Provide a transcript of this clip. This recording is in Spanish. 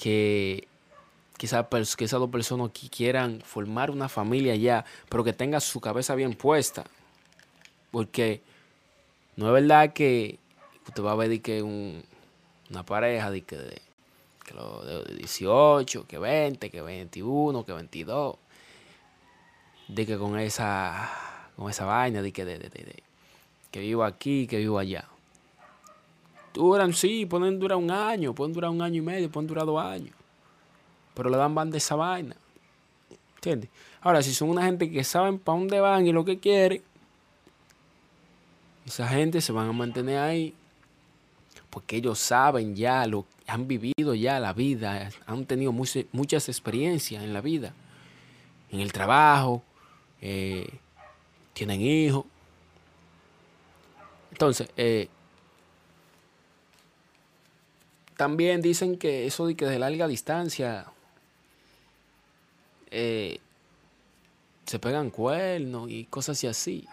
que, que, que esas dos personas que quieran formar una familia ya, pero que tenga su cabeza bien puesta. Porque no es verdad que usted va a ver que una pareja de que, de, de 18, que 20, que 21, que 22, de que con esa, con esa vaina, de que, de, que vivo aquí, que vivo allá. Duran, sí, pueden durar un año, pueden durar un año y medio, pueden durar dos años. Pero le dan banda esa vaina. ¿Entiendes? Ahora, si son una gente que saben para dónde van y lo que quieren, esa gente se van a mantener ahí porque ellos saben ya, lo, han vivido ya la vida, han tenido muchas experiencias en la vida, en el trabajo, eh, tienen hijos. Entonces, eh, también dicen que eso de que de larga distancia eh, se pegan cuernos y cosas así.